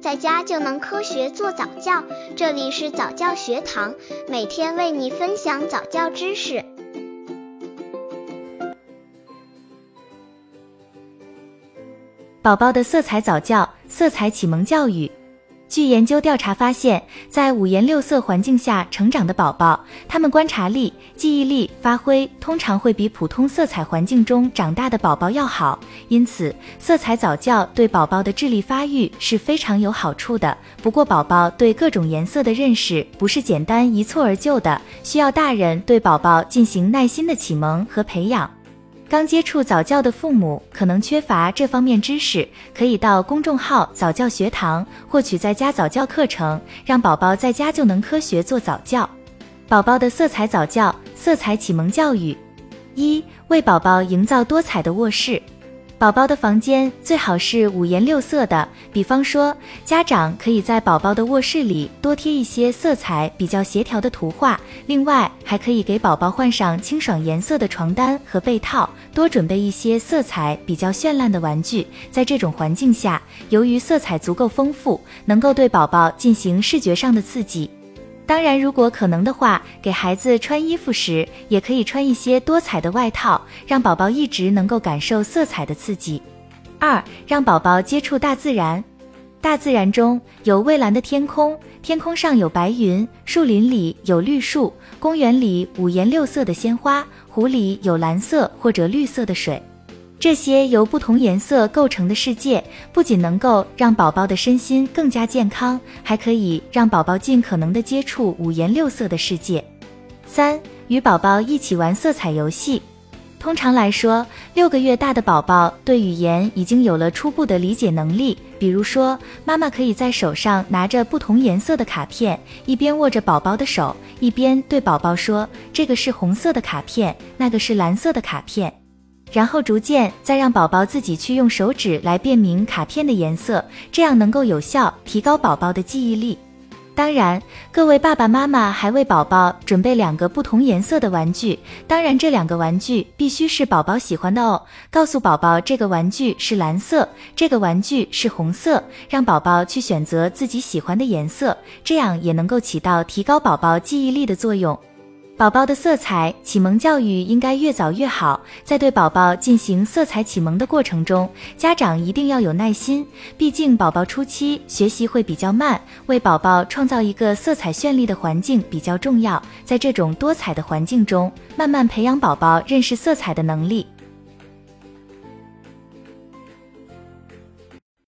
在家就能科学做早教。这里是早教学堂，每天为你分享早教知识。宝宝的色彩早教，色彩启蒙教育。据研究调查发现，在五颜六色环境下成长的宝宝，他们观察力、记忆力发挥通常会比普通色彩环境中长大的宝宝要好。因此，色彩早教对宝宝的智力发育是非常有好处的。不过，宝宝对各种颜色的认识不是简单一蹴而就的，需要大人对宝宝进行耐心的启蒙和培养。刚接触早教的父母可能缺乏这方面知识，可以到公众号早教学堂获取在家早教课程，让宝宝在家就能科学做早教。宝宝的色彩早教，色彩启蒙教育：一、为宝宝营造多彩的卧室。宝宝的房间最好是五颜六色的，比方说，家长可以在宝宝的卧室里多贴一些色彩比较协调的图画。另外，还可以给宝宝换上清爽颜色的床单和被套，多准备一些色彩比较绚烂的玩具。在这种环境下，由于色彩足够丰富，能够对宝宝进行视觉上的刺激。当然，如果可能的话，给孩子穿衣服时，也可以穿一些多彩的外套，让宝宝一直能够感受色彩的刺激。二，让宝宝接触大自然。大自然中有蔚蓝的天空，天空上有白云，树林里有绿树，公园里五颜六色的鲜花，湖里有蓝色或者绿色的水。这些由不同颜色构成的世界，不仅能够让宝宝的身心更加健康，还可以让宝宝尽可能的接触五颜六色的世界。三、与宝宝一起玩色彩游戏。通常来说，六个月大的宝宝对语言已经有了初步的理解能力。比如说，妈妈可以在手上拿着不同颜色的卡片，一边握着宝宝的手，一边对宝宝说：“这个是红色的卡片，那个是蓝色的卡片。”然后逐渐再让宝宝自己去用手指来辨明卡片的颜色，这样能够有效提高宝宝的记忆力。当然，各位爸爸妈妈还为宝宝准备两个不同颜色的玩具，当然这两个玩具必须是宝宝喜欢的哦。告诉宝宝这个玩具是蓝色，这个玩具是红色，让宝宝去选择自己喜欢的颜色，这样也能够起到提高宝宝记忆力的作用。宝宝的色彩启蒙教育应该越早越好，在对宝宝进行色彩启蒙的过程中，家长一定要有耐心，毕竟宝宝初期学习会比较慢，为宝宝创造一个色彩绚丽的环境比较重要，在这种多彩的环境中，慢慢培养宝宝认识色彩的能力。